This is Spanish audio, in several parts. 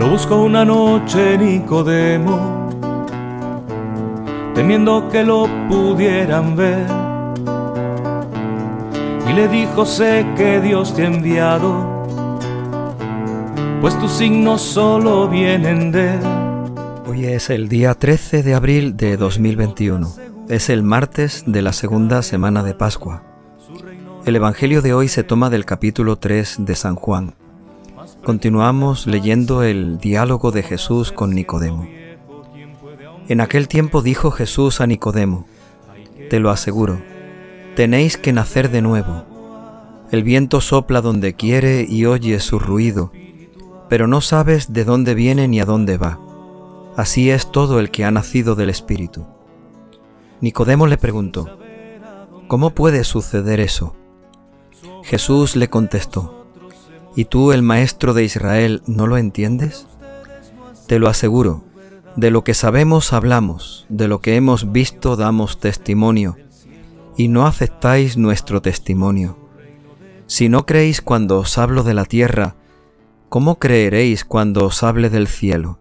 Lo buscó una noche Nicodemo, temiendo que lo pudieran ver. Y le dijo, sé que Dios te ha enviado, pues tus signos solo vienen de él. Hoy es el día 13 de abril de 2021. Es el martes de la segunda semana de Pascua. El Evangelio de hoy se toma del capítulo 3 de San Juan. Continuamos leyendo el diálogo de Jesús con Nicodemo. En aquel tiempo dijo Jesús a Nicodemo, Te lo aseguro, tenéis que nacer de nuevo. El viento sopla donde quiere y oye su ruido, pero no sabes de dónde viene ni a dónde va. Así es todo el que ha nacido del Espíritu. Nicodemo le preguntó, ¿Cómo puede suceder eso? Jesús le contestó, ¿Y tú, el Maestro de Israel, no lo entiendes? Te lo aseguro, de lo que sabemos hablamos, de lo que hemos visto damos testimonio, y no aceptáis nuestro testimonio. Si no creéis cuando os hablo de la tierra, ¿cómo creeréis cuando os hable del cielo?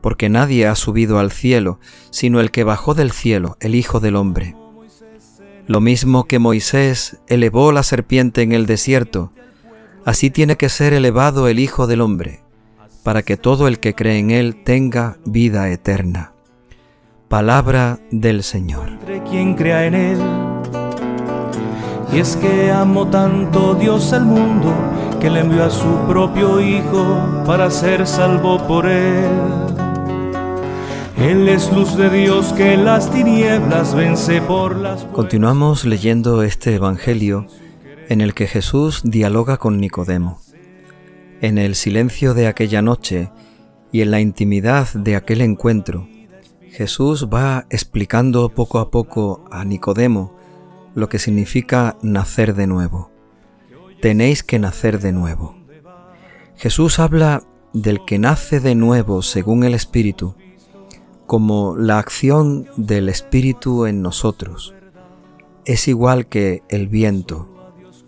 Porque nadie ha subido al cielo, sino el que bajó del cielo, el Hijo del Hombre. Lo mismo que Moisés elevó la serpiente en el desierto, Así tiene que ser elevado el Hijo del Hombre, para que todo el que cree en Él tenga vida eterna. Palabra del Señor. Entre quien crea en Él. Y es que amo tanto Dios al mundo, que le envió a su propio Hijo para ser salvo por Él. Él es luz de Dios que las tinieblas vence por las... Continuamos leyendo este Evangelio en el que Jesús dialoga con Nicodemo. En el silencio de aquella noche y en la intimidad de aquel encuentro, Jesús va explicando poco a poco a Nicodemo lo que significa nacer de nuevo. Tenéis que nacer de nuevo. Jesús habla del que nace de nuevo según el Espíritu, como la acción del Espíritu en nosotros. Es igual que el viento,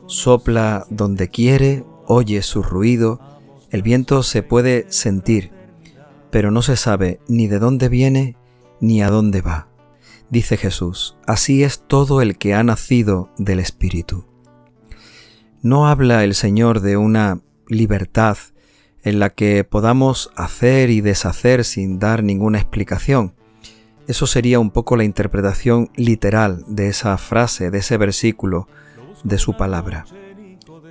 sopla donde quiere, oye su ruido, el viento se puede sentir, pero no se sabe ni de dónde viene ni a dónde va. Dice Jesús, así es todo el que ha nacido del Espíritu. No habla el Señor de una libertad en la que podamos hacer y deshacer sin dar ninguna explicación. Eso sería un poco la interpretación literal de esa frase, de ese versículo, de su palabra.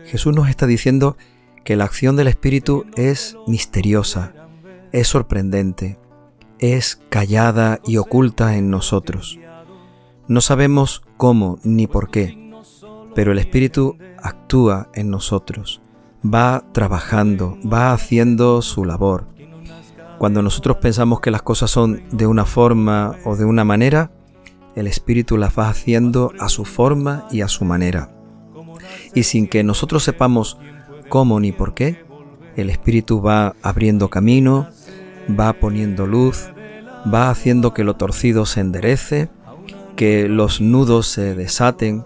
Jesús nos está diciendo que la acción del Espíritu es misteriosa, es sorprendente, es callada y oculta en nosotros. No sabemos cómo ni por qué, pero el Espíritu actúa en nosotros, va trabajando, va haciendo su labor. Cuando nosotros pensamos que las cosas son de una forma o de una manera, el Espíritu las va haciendo a su forma y a su manera y sin que nosotros sepamos cómo ni por qué, el Espíritu va abriendo camino, va poniendo luz, va haciendo que lo torcido se enderece, que los nudos se desaten,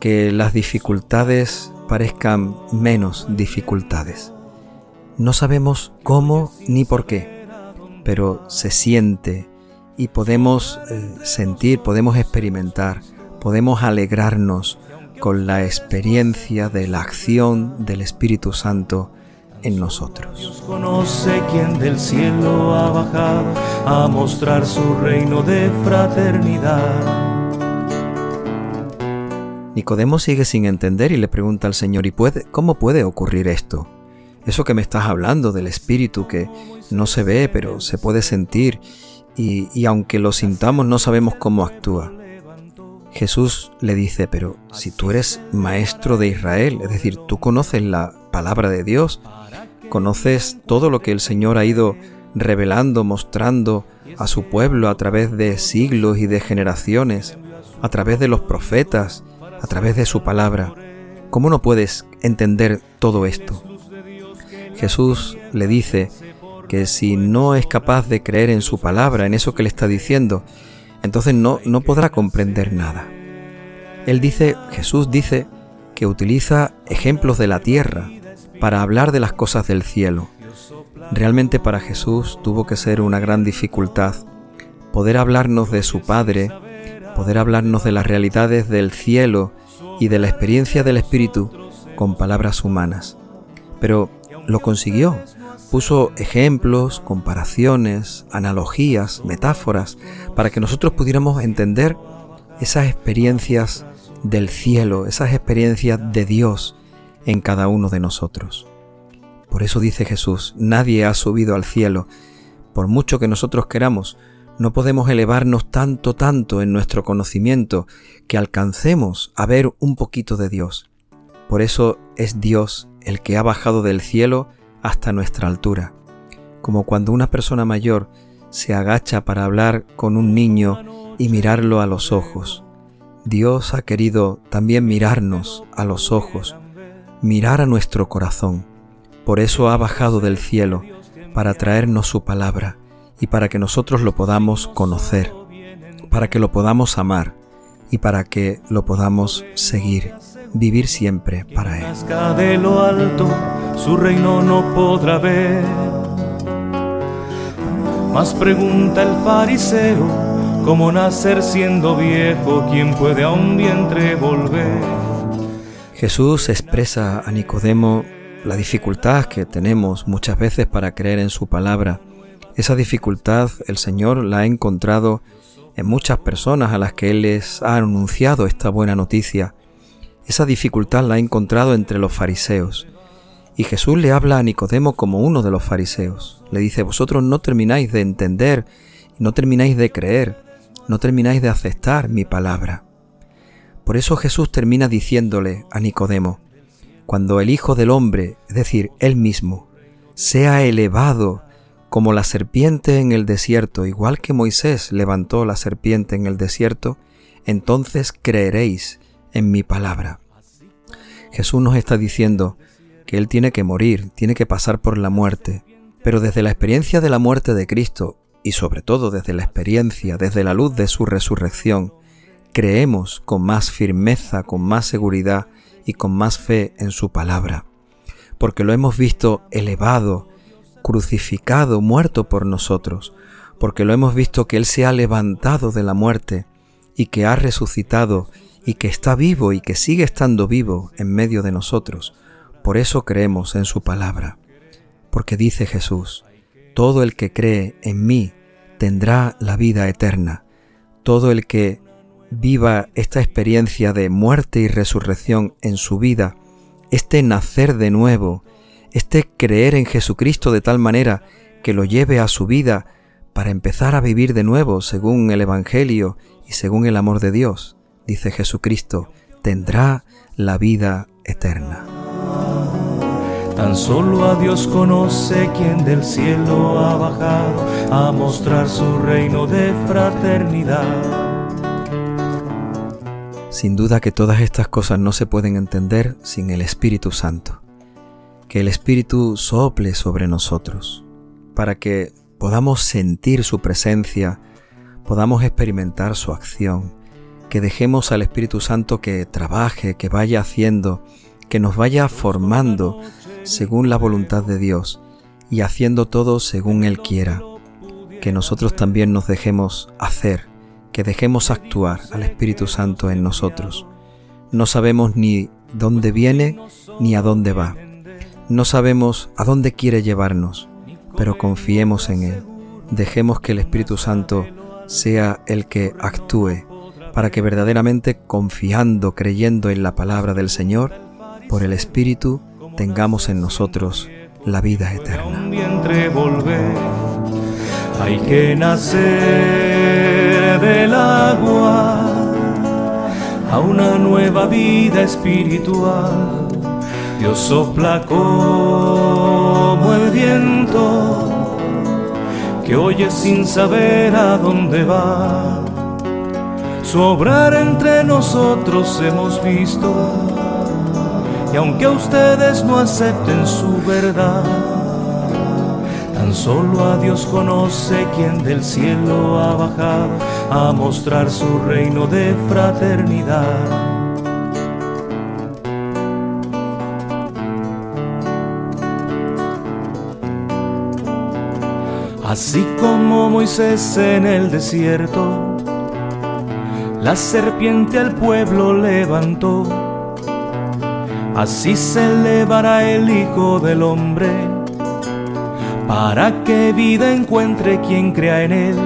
que las dificultades parezcan menos dificultades. No sabemos cómo ni por qué, pero se siente y podemos eh, sentir, podemos experimentar, podemos alegrarnos, con la experiencia de la acción del Espíritu Santo en nosotros. Dios conoce quién del cielo ha bajado a mostrar su reino de fraternidad. Nicodemo sigue sin entender y le pregunta al Señor, ¿y puede, cómo puede ocurrir esto? Eso que me estás hablando del Espíritu que no se ve pero se puede sentir y, y aunque lo sintamos no sabemos cómo actúa. Jesús le dice, pero si tú eres maestro de Israel, es decir, tú conoces la palabra de Dios, conoces todo lo que el Señor ha ido revelando, mostrando a su pueblo a través de siglos y de generaciones, a través de los profetas, a través de su palabra. ¿Cómo no puedes entender todo esto? Jesús le dice que si no es capaz de creer en su palabra, en eso que le está diciendo, entonces no, no podrá comprender nada. Él dice, Jesús dice, que utiliza ejemplos de la tierra para hablar de las cosas del cielo. Realmente para Jesús tuvo que ser una gran dificultad poder hablarnos de su Padre, poder hablarnos de las realidades del cielo y de la experiencia del Espíritu con palabras humanas. Pero lo consiguió. Puso ejemplos, comparaciones, analogías, metáforas, para que nosotros pudiéramos entender esas experiencias del cielo, esas experiencias de Dios en cada uno de nosotros. Por eso dice Jesús, nadie ha subido al cielo, por mucho que nosotros queramos, no podemos elevarnos tanto, tanto en nuestro conocimiento que alcancemos a ver un poquito de Dios. Por eso es Dios el que ha bajado del cielo hasta nuestra altura, como cuando una persona mayor se agacha para hablar con un niño y mirarlo a los ojos. Dios ha querido también mirarnos a los ojos, mirar a nuestro corazón. Por eso ha bajado del cielo para traernos su palabra y para que nosotros lo podamos conocer, para que lo podamos amar y para que lo podamos seguir, vivir siempre para Él. Su reino no podrá ver. Más pregunta el fariseo, ¿cómo nacer siendo viejo? ¿Quién puede a un vientre volver? Jesús expresa a Nicodemo la dificultad que tenemos muchas veces para creer en su palabra esa dificultad el Señor la ha encontrado en muchas personas a las que Él les ha anunciado esta buena noticia. Esa dificultad la ha encontrado entre los fariseos. Y Jesús le habla a Nicodemo como uno de los fariseos. Le dice, vosotros no termináis de entender, no termináis de creer, no termináis de aceptar mi palabra. Por eso Jesús termina diciéndole a Nicodemo, cuando el Hijo del Hombre, es decir, Él mismo, sea elevado como la serpiente en el desierto, igual que Moisés levantó la serpiente en el desierto, entonces creeréis en mi palabra. Jesús nos está diciendo que Él tiene que morir, tiene que pasar por la muerte, pero desde la experiencia de la muerte de Cristo y sobre todo desde la experiencia, desde la luz de su resurrección, creemos con más firmeza, con más seguridad y con más fe en su palabra, porque lo hemos visto elevado, crucificado, muerto por nosotros, porque lo hemos visto que Él se ha levantado de la muerte y que ha resucitado y que está vivo y que sigue estando vivo en medio de nosotros. Por eso creemos en su palabra. Porque dice Jesús, todo el que cree en mí tendrá la vida eterna. Todo el que viva esta experiencia de muerte y resurrección en su vida, este nacer de nuevo, este creer en Jesucristo de tal manera que lo lleve a su vida para empezar a vivir de nuevo según el Evangelio y según el amor de Dios, dice Jesucristo, tendrá la vida eterna. Tan solo a Dios conoce quien del cielo ha bajado a mostrar su reino de fraternidad. Sin duda que todas estas cosas no se pueden entender sin el Espíritu Santo que el Espíritu sople sobre nosotros, para que podamos sentir su presencia, podamos experimentar su acción, que dejemos al Espíritu Santo que trabaje, que vaya haciendo, que nos vaya formando según la voluntad de Dios y haciendo todo según Él quiera, que nosotros también nos dejemos hacer, que dejemos actuar al Espíritu Santo en nosotros. No sabemos ni dónde viene ni a dónde va no sabemos a dónde quiere llevarnos, pero confiemos en Él. Dejemos que el Espíritu Santo sea el que actúe para que verdaderamente confiando, creyendo en la palabra del Señor, por el Espíritu tengamos en nosotros la vida eterna. Hay que nacer del agua a una nueva vida espiritual Dios sopla como el viento que oye sin saber a dónde va. Su obrar entre nosotros hemos visto y aunque ustedes no acepten su verdad, tan solo a Dios conoce quien del cielo ha bajado a mostrar su reino de fraternidad. Así como Moisés en el desierto, la serpiente al pueblo levantó, así se elevará el Hijo del Hombre, para que vida encuentre quien crea en él.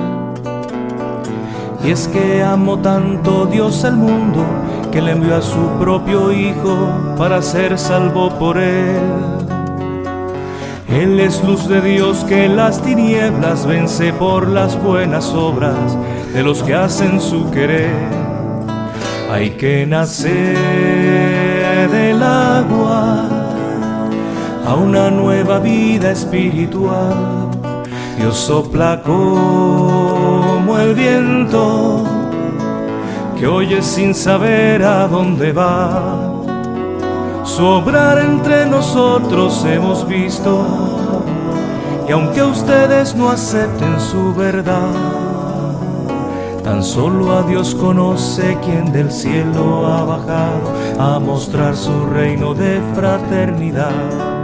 Y es que amó tanto Dios al mundo, que le envió a su propio Hijo para ser salvo por él. Él es luz de Dios que las tinieblas vence por las buenas obras de los que hacen su querer. Hay que nacer del agua a una nueva vida espiritual. Dios sopla como el viento que oye sin saber a dónde va su obrar entre nosotros hemos visto, y aunque ustedes no acepten su verdad, tan solo a Dios conoce quien del cielo ha bajado a mostrar su reino de fraternidad.